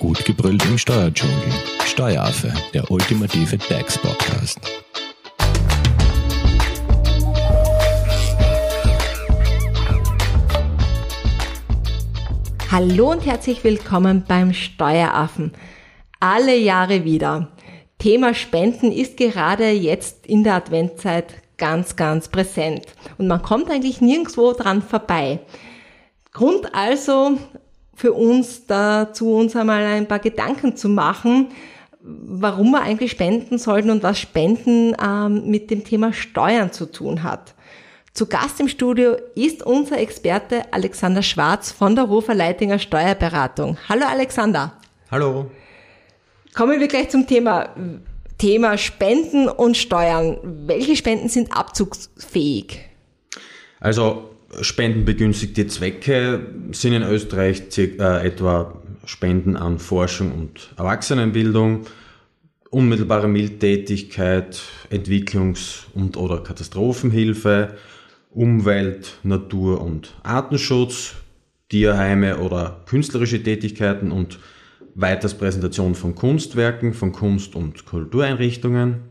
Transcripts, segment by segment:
Gut gebrüllt im Steuerdschungel. Steueraffe, der ultimative DAX-Podcast. Hallo und herzlich willkommen beim Steueraffen. Alle Jahre wieder. Thema Spenden ist gerade jetzt in der Adventzeit ganz, ganz präsent. Und man kommt eigentlich nirgendwo dran vorbei. Grund also für uns dazu, uns einmal ein paar Gedanken zu machen, warum wir eigentlich spenden sollten und was Spenden ähm, mit dem Thema Steuern zu tun hat. Zu Gast im Studio ist unser Experte Alexander Schwarz von der Hofer Leitinger Steuerberatung. Hallo Alexander. Hallo. Kommen wir gleich zum Thema. Thema Spenden und Steuern. Welche Spenden sind abzugsfähig? Also spendenbegünstigte Zwecke sind in Österreich äh, etwa Spenden an Forschung und Erwachsenenbildung, unmittelbare Mildtätigkeit, Entwicklungs- und oder Katastrophenhilfe, Umwelt, Natur- und Artenschutz, Tierheime oder künstlerische Tätigkeiten und weiters Präsentation von Kunstwerken, von Kunst- und Kultureinrichtungen.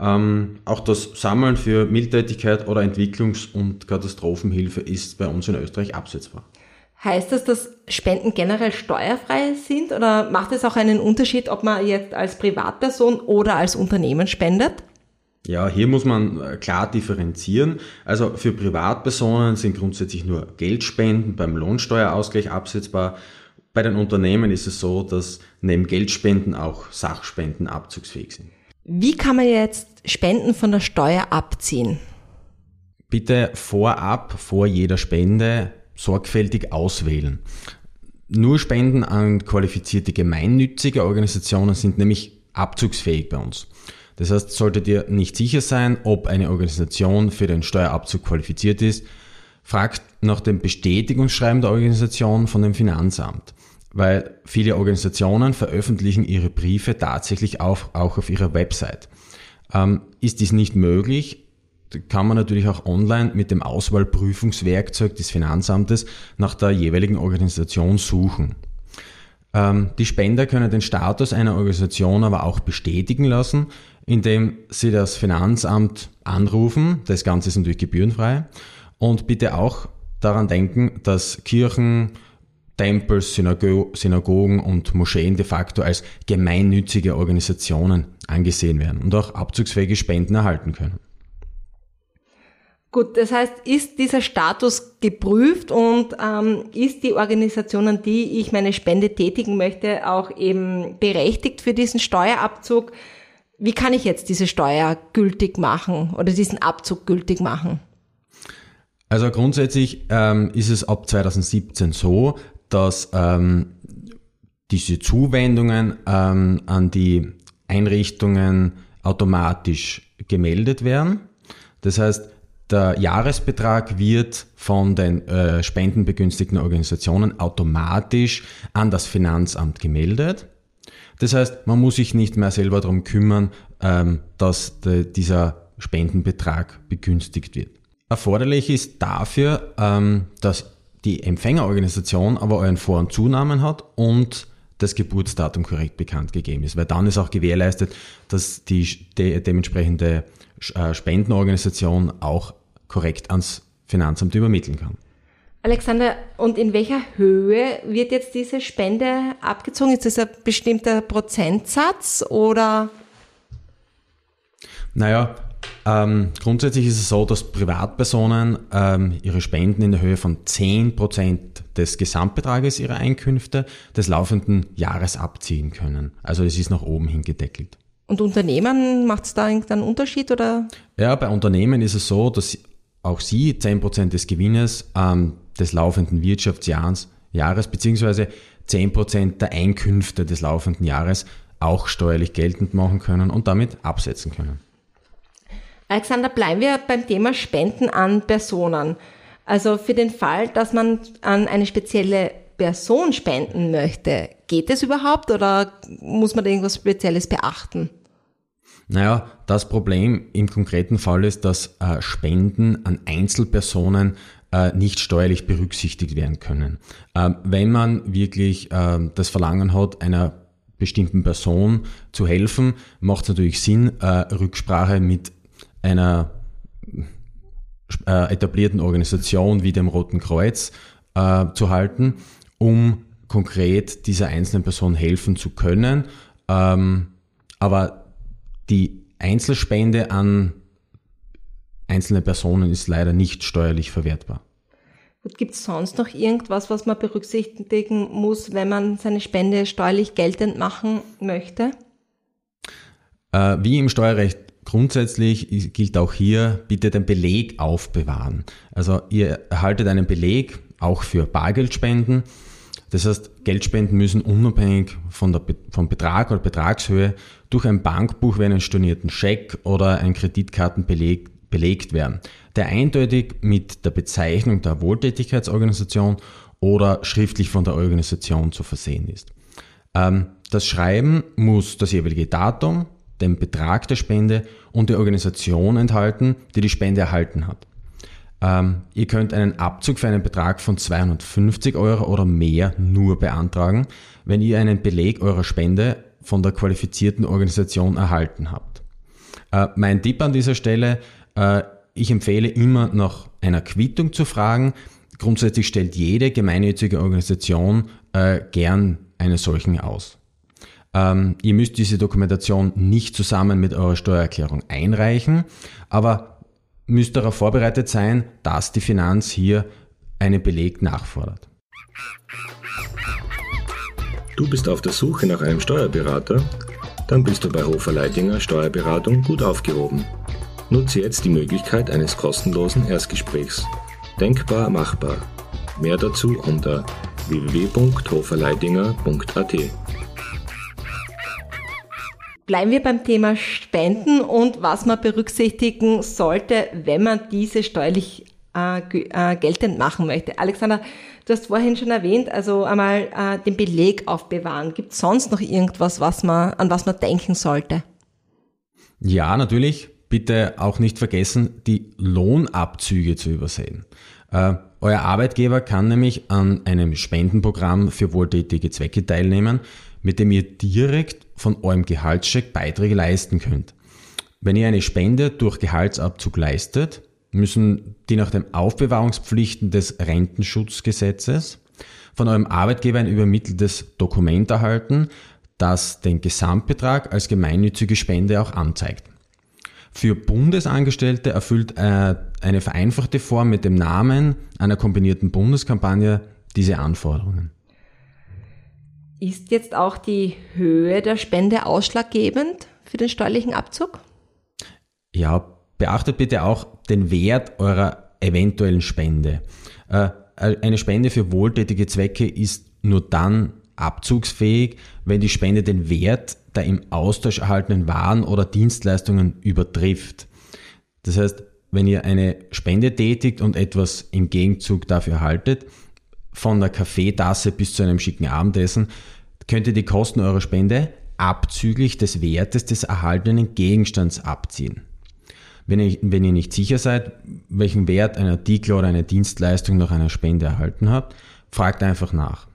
Ähm, auch das Sammeln für Mildtätigkeit oder Entwicklungs- und Katastrophenhilfe ist bei uns in Österreich absetzbar. Heißt das, dass Spenden generell steuerfrei sind oder macht es auch einen Unterschied, ob man jetzt als Privatperson oder als Unternehmen spendet? Ja, hier muss man äh, klar differenzieren. Also für Privatpersonen sind grundsätzlich nur Geldspenden beim Lohnsteuerausgleich absetzbar. Bei den Unternehmen ist es so, dass neben Geldspenden auch Sachspenden abzugsfähig sind. Wie kann man jetzt Spenden von der Steuer abziehen? Bitte vorab, vor jeder Spende, sorgfältig auswählen. Nur Spenden an qualifizierte gemeinnützige Organisationen sind nämlich abzugsfähig bei uns. Das heißt, solltet ihr nicht sicher sein, ob eine Organisation für den Steuerabzug qualifiziert ist, fragt nach dem Bestätigungsschreiben der Organisation von dem Finanzamt weil viele Organisationen veröffentlichen ihre Briefe tatsächlich auch, auch auf ihrer Website. Ähm, ist dies nicht möglich, kann man natürlich auch online mit dem Auswahlprüfungswerkzeug des Finanzamtes nach der jeweiligen Organisation suchen. Ähm, die Spender können den Status einer Organisation aber auch bestätigen lassen, indem sie das Finanzamt anrufen. Das Ganze ist natürlich gebührenfrei. Und bitte auch daran denken, dass Kirchen, Tempels, Synago Synagogen und Moscheen de facto als gemeinnützige Organisationen angesehen werden und auch abzugsfähige Spenden erhalten können. Gut, das heißt, ist dieser Status geprüft und ähm, ist die Organisation, an die ich meine Spende tätigen möchte, auch eben berechtigt für diesen Steuerabzug? Wie kann ich jetzt diese Steuer gültig machen oder diesen Abzug gültig machen? Also grundsätzlich ähm, ist es ab 2017 so, dass ähm, diese Zuwendungen ähm, an die Einrichtungen automatisch gemeldet werden. Das heißt, der Jahresbetrag wird von den äh, spendenbegünstigten Organisationen automatisch an das Finanzamt gemeldet. Das heißt, man muss sich nicht mehr selber darum kümmern, ähm, dass de, dieser Spendenbetrag begünstigt wird. Erforderlich ist dafür, ähm, dass die Empfängerorganisation aber euren Vor- und Zunamen hat und das Geburtsdatum korrekt bekannt gegeben ist, weil dann ist auch gewährleistet, dass die de dementsprechende äh, Spendenorganisation auch korrekt ans Finanzamt übermitteln kann. Alexander, und in welcher Höhe wird jetzt diese Spende abgezogen? Ist das ein bestimmter Prozentsatz oder? Naja, ähm, grundsätzlich ist es so, dass Privatpersonen ähm, ihre Spenden in der Höhe von 10% des Gesamtbetrages ihrer Einkünfte des laufenden Jahres abziehen können. Also es ist nach oben hin gedeckelt. Und Unternehmen, macht es da irgendeinen Unterschied oder? Ja, bei Unternehmen ist es so, dass auch sie 10% des Gewinnes ähm, des laufenden Wirtschaftsjahres Jahres, beziehungsweise 10% der Einkünfte des laufenden Jahres auch steuerlich geltend machen können und damit absetzen können. Alexander, bleiben wir beim Thema Spenden an Personen. Also für den Fall, dass man an eine spezielle Person spenden möchte, geht es überhaupt oder muss man da irgendwas Spezielles beachten? Naja, das Problem im konkreten Fall ist, dass äh, Spenden an Einzelpersonen äh, nicht steuerlich berücksichtigt werden können. Ähm, wenn man wirklich äh, das Verlangen hat, einer bestimmten Person zu helfen, macht es natürlich Sinn, äh, Rücksprache mit einer äh, etablierten Organisation wie dem Roten Kreuz äh, zu halten, um konkret dieser einzelnen Person helfen zu können. Ähm, aber die Einzelspende an einzelne Personen ist leider nicht steuerlich verwertbar. Gibt es sonst noch irgendwas, was man berücksichtigen muss, wenn man seine Spende steuerlich geltend machen möchte? Äh, wie im Steuerrecht grundsätzlich gilt auch hier, bitte den Beleg aufbewahren. Also ihr erhaltet einen Beleg auch für Bargeldspenden. Das heißt, Geldspenden müssen unabhängig von der, vom Betrag oder Betragshöhe durch ein Bankbuch wie einen stornierten Scheck oder ein Kreditkartenbeleg belegt werden, der eindeutig mit der Bezeichnung der Wohltätigkeitsorganisation oder schriftlich von der Organisation zu versehen ist. Ähm, das Schreiben muss das jeweilige Datum, den Betrag der Spende und die Organisation enthalten, die die Spende erhalten hat. Ähm, ihr könnt einen Abzug für einen Betrag von 250 Euro oder mehr nur beantragen, wenn ihr einen Beleg eurer Spende von der qualifizierten Organisation erhalten habt. Äh, mein Tipp an dieser Stelle, äh, ich empfehle immer nach einer Quittung zu fragen. Grundsätzlich stellt jede gemeinnützige Organisation äh, gern eine solchen aus. Ähm, ihr müsst diese Dokumentation nicht zusammen mit eurer Steuererklärung einreichen, aber müsst darauf vorbereitet sein, dass die Finanz hier einen Beleg nachfordert. Du bist auf der Suche nach einem Steuerberater? Dann bist du bei Hofer Leidinger Steuerberatung gut aufgehoben. Nutze jetzt die Möglichkeit eines kostenlosen Erstgesprächs. Denkbar machbar. Mehr dazu unter www.hoferleidinger.at. Bleiben wir beim Thema Spenden und was man berücksichtigen sollte, wenn man diese steuerlich äh, äh, geltend machen möchte. Alexander, du hast vorhin schon erwähnt, also einmal äh, den Beleg aufbewahren. Gibt es sonst noch irgendwas, was man, an was man denken sollte? Ja, natürlich bitte auch nicht vergessen, die Lohnabzüge zu übersehen. Äh, euer Arbeitgeber kann nämlich an einem Spendenprogramm für wohltätige Zwecke teilnehmen, mit dem ihr direkt von eurem Gehaltscheck Beiträge leisten könnt. Wenn ihr eine Spende durch Gehaltsabzug leistet, müssen die nach den Aufbewahrungspflichten des Rentenschutzgesetzes von eurem Arbeitgeber ein übermitteltes Dokument erhalten, das den Gesamtbetrag als gemeinnützige Spende auch anzeigt. Für Bundesangestellte erfüllt äh, eine vereinfachte Form mit dem Namen einer kombinierten Bundeskampagne diese Anforderungen. Ist jetzt auch die Höhe der Spende ausschlaggebend für den steuerlichen Abzug? Ja, beachtet bitte auch den Wert eurer eventuellen Spende. Äh, eine Spende für wohltätige Zwecke ist nur dann abzugsfähig, wenn die Spende den Wert der im Austausch erhaltenen Waren oder Dienstleistungen übertrifft. Das heißt, wenn ihr eine Spende tätigt und etwas im Gegenzug dafür erhaltet, von der Kaffeetasse bis zu einem schicken Abendessen, könnt ihr die Kosten eurer Spende abzüglich des Wertes des erhaltenen Gegenstands abziehen. Wenn ihr, wenn ihr nicht sicher seid, welchen Wert ein Artikel oder eine Dienstleistung nach einer Spende erhalten habt, fragt einfach nach.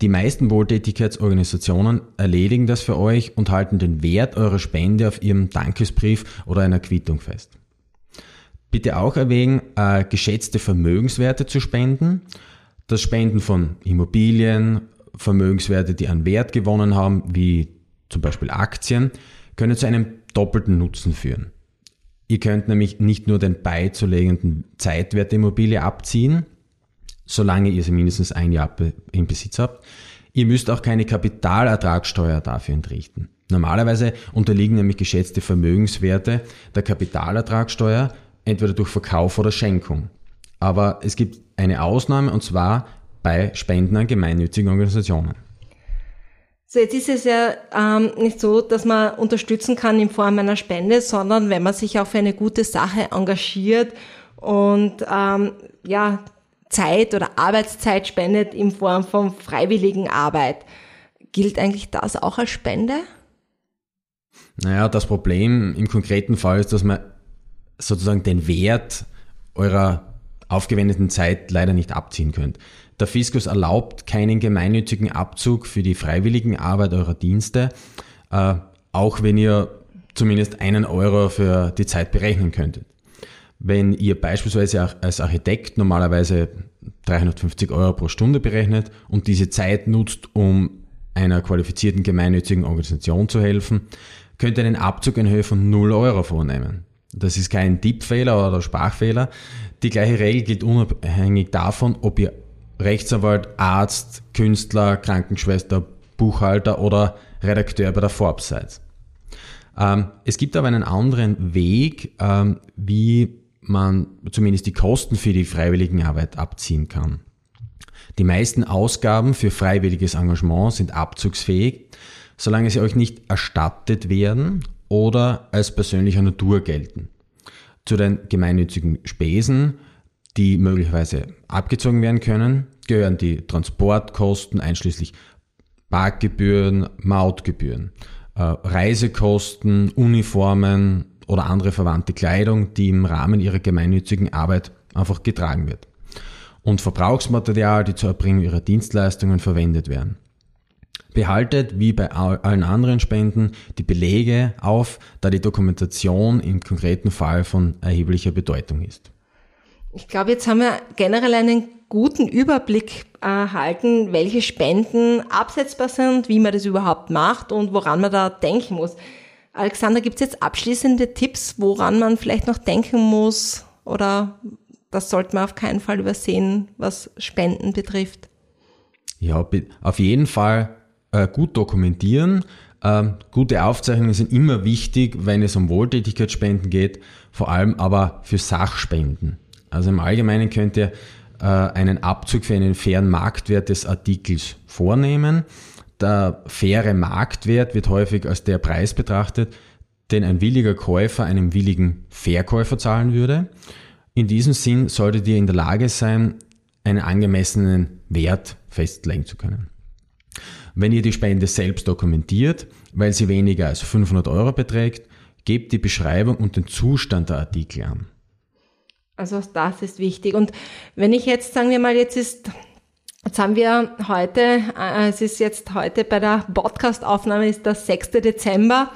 Die meisten Wohltätigkeitsorganisationen erledigen das für euch und halten den Wert eurer Spende auf ihrem Dankesbrief oder einer Quittung fest. Bitte auch erwägen, äh, geschätzte Vermögenswerte zu spenden. Das Spenden von Immobilien, Vermögenswerte, die an Wert gewonnen haben, wie zum Beispiel Aktien, können zu einem doppelten Nutzen führen. Ihr könnt nämlich nicht nur den beizulegenden Zeitwert der Immobilie abziehen, solange ihr sie mindestens ein Jahr im Besitz habt. Ihr müsst auch keine Kapitalertragssteuer dafür entrichten. Normalerweise unterliegen nämlich geschätzte Vermögenswerte der Kapitalertragssteuer entweder durch Verkauf oder Schenkung. Aber es gibt eine Ausnahme und zwar bei Spenden an gemeinnützigen Organisationen. So, jetzt ist es ja ähm, nicht so, dass man unterstützen kann in Form einer Spende, sondern wenn man sich auch für eine gute Sache engagiert und ähm, ja Zeit oder Arbeitszeit spendet in Form von freiwilligen Arbeit. Gilt eigentlich das auch als Spende? Naja, das Problem im konkreten Fall ist, dass man sozusagen den Wert eurer aufgewendeten Zeit leider nicht abziehen könnt. Der Fiskus erlaubt keinen gemeinnützigen Abzug für die freiwilligen Arbeit eurer Dienste, äh, auch wenn ihr zumindest einen Euro für die Zeit berechnen könntet. Wenn ihr beispielsweise als Architekt normalerweise 350 Euro pro Stunde berechnet und diese Zeit nutzt, um einer qualifizierten gemeinnützigen Organisation zu helfen, könnt ihr einen Abzug in Höhe von 0 Euro vornehmen. Das ist kein Tippfehler oder Sprachfehler. Die gleiche Regel gilt unabhängig davon, ob ihr Rechtsanwalt, Arzt, Künstler, Krankenschwester, Buchhalter oder Redakteur bei der Forbes seid. Ähm, es gibt aber einen anderen Weg, ähm, wie man zumindest die Kosten für die Freiwilligenarbeit abziehen kann. Die meisten Ausgaben für freiwilliges Engagement sind abzugsfähig, solange sie euch nicht erstattet werden oder als persönlicher Natur gelten. Zu den gemeinnützigen Spesen, die möglicherweise abgezogen werden können, gehören die Transportkosten einschließlich Parkgebühren, Mautgebühren, äh, Reisekosten, Uniformen oder andere verwandte Kleidung, die im Rahmen ihrer gemeinnützigen Arbeit einfach getragen wird. Und Verbrauchsmaterial, die zur Erbringung ihrer Dienstleistungen verwendet werden. Behaltet, wie bei allen anderen Spenden, die Belege auf, da die Dokumentation im konkreten Fall von erheblicher Bedeutung ist. Ich glaube, jetzt haben wir generell einen guten Überblick erhalten, welche Spenden absetzbar sind, wie man das überhaupt macht und woran man da denken muss. Alexander, gibt es jetzt abschließende Tipps, woran man vielleicht noch denken muss oder das sollte man auf keinen Fall übersehen, was Spenden betrifft? Ja, auf jeden Fall äh, gut dokumentieren. Ähm, gute Aufzeichnungen sind immer wichtig, wenn es um Wohltätigkeitsspenden geht, vor allem aber für Sachspenden. Also im Allgemeinen könnt ihr äh, einen Abzug für einen fairen Marktwert des Artikels vornehmen. Der faire Marktwert wird häufig als der Preis betrachtet, den ein williger Käufer einem willigen Verkäufer zahlen würde. In diesem Sinn solltet ihr in der Lage sein, einen angemessenen Wert festlegen zu können. Wenn ihr die Spende selbst dokumentiert, weil sie weniger als 500 Euro beträgt, gebt die Beschreibung und den Zustand der Artikel an. Also das ist wichtig. Und wenn ich jetzt, sagen wir mal, jetzt ist, jetzt haben wir heute, äh, es ist jetzt heute bei der Podcast-Aufnahme ist der 6. Dezember.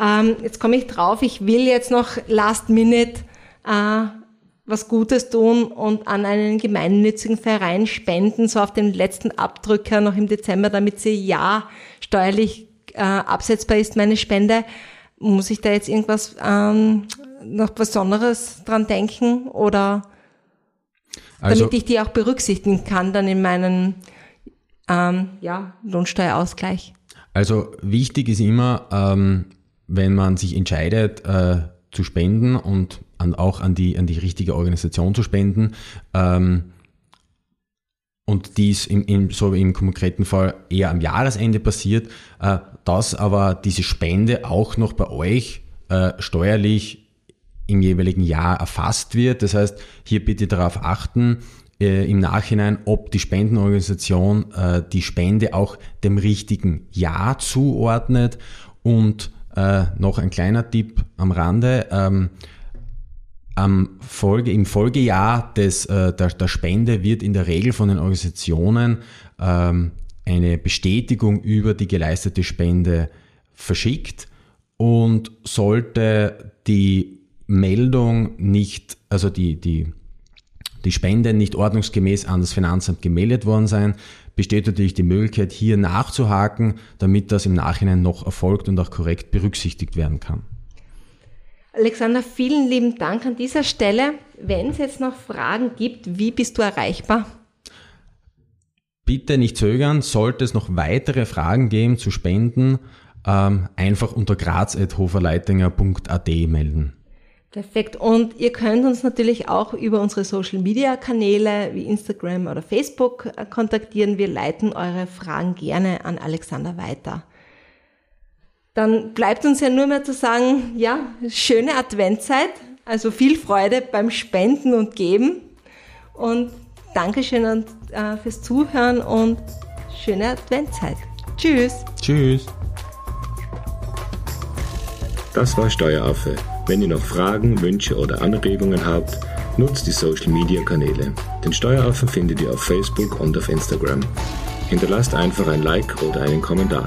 Ähm, jetzt komme ich drauf, ich will jetzt noch last minute äh, was Gutes tun und an einen gemeinnützigen Verein spenden, so auf den letzten Abdrücker noch im Dezember, damit sie ja steuerlich äh, absetzbar ist, meine Spende. Muss ich da jetzt irgendwas ähm, noch Besonderes dran denken oder also, damit ich die auch berücksichtigen kann dann in meinem ähm, ja, Lohnsteuerausgleich? Also wichtig ist immer, ähm, wenn man sich entscheidet äh, zu spenden und an, auch an die, an die richtige Organisation zu spenden. Ähm, und dies im, im, so im konkreten Fall eher am Jahresende passiert, äh, dass aber diese Spende auch noch bei euch äh, steuerlich im jeweiligen Jahr erfasst wird. Das heißt, hier bitte darauf achten, äh, im Nachhinein, ob die Spendenorganisation äh, die Spende auch dem richtigen Jahr zuordnet. Und äh, noch ein kleiner Tipp am Rande. Ähm, am Folge, Im Folgejahr des, äh, der, der Spende wird in der Regel von den Organisationen ähm, eine Bestätigung über die geleistete Spende verschickt und sollte die Meldung nicht, also die, die, die Spende nicht ordnungsgemäß an das Finanzamt gemeldet worden sein, besteht natürlich die Möglichkeit, hier nachzuhaken, damit das im Nachhinein noch erfolgt und auch korrekt berücksichtigt werden kann. Alexander, vielen lieben Dank an dieser Stelle. Wenn es jetzt noch Fragen gibt, wie bist du erreichbar? Bitte nicht zögern, sollte es noch weitere Fragen geben zu Spenden, ähm, einfach unter graz.hoferleitinger.at melden. Perfekt. Und ihr könnt uns natürlich auch über unsere Social Media Kanäle wie Instagram oder Facebook äh, kontaktieren. Wir leiten eure Fragen gerne an Alexander weiter dann bleibt uns ja nur mehr zu sagen, ja, schöne Adventzeit, also viel Freude beim Spenden und Geben und Dankeschön äh, fürs Zuhören und schöne Adventzeit. Tschüss. Tschüss. Das war Steueraffe. Wenn ihr noch Fragen, Wünsche oder Anregungen habt, Nutzt die Social Media Kanäle. Den Steueraffen findet ihr auf Facebook und auf Instagram. Hinterlasst einfach ein Like oder einen Kommentar.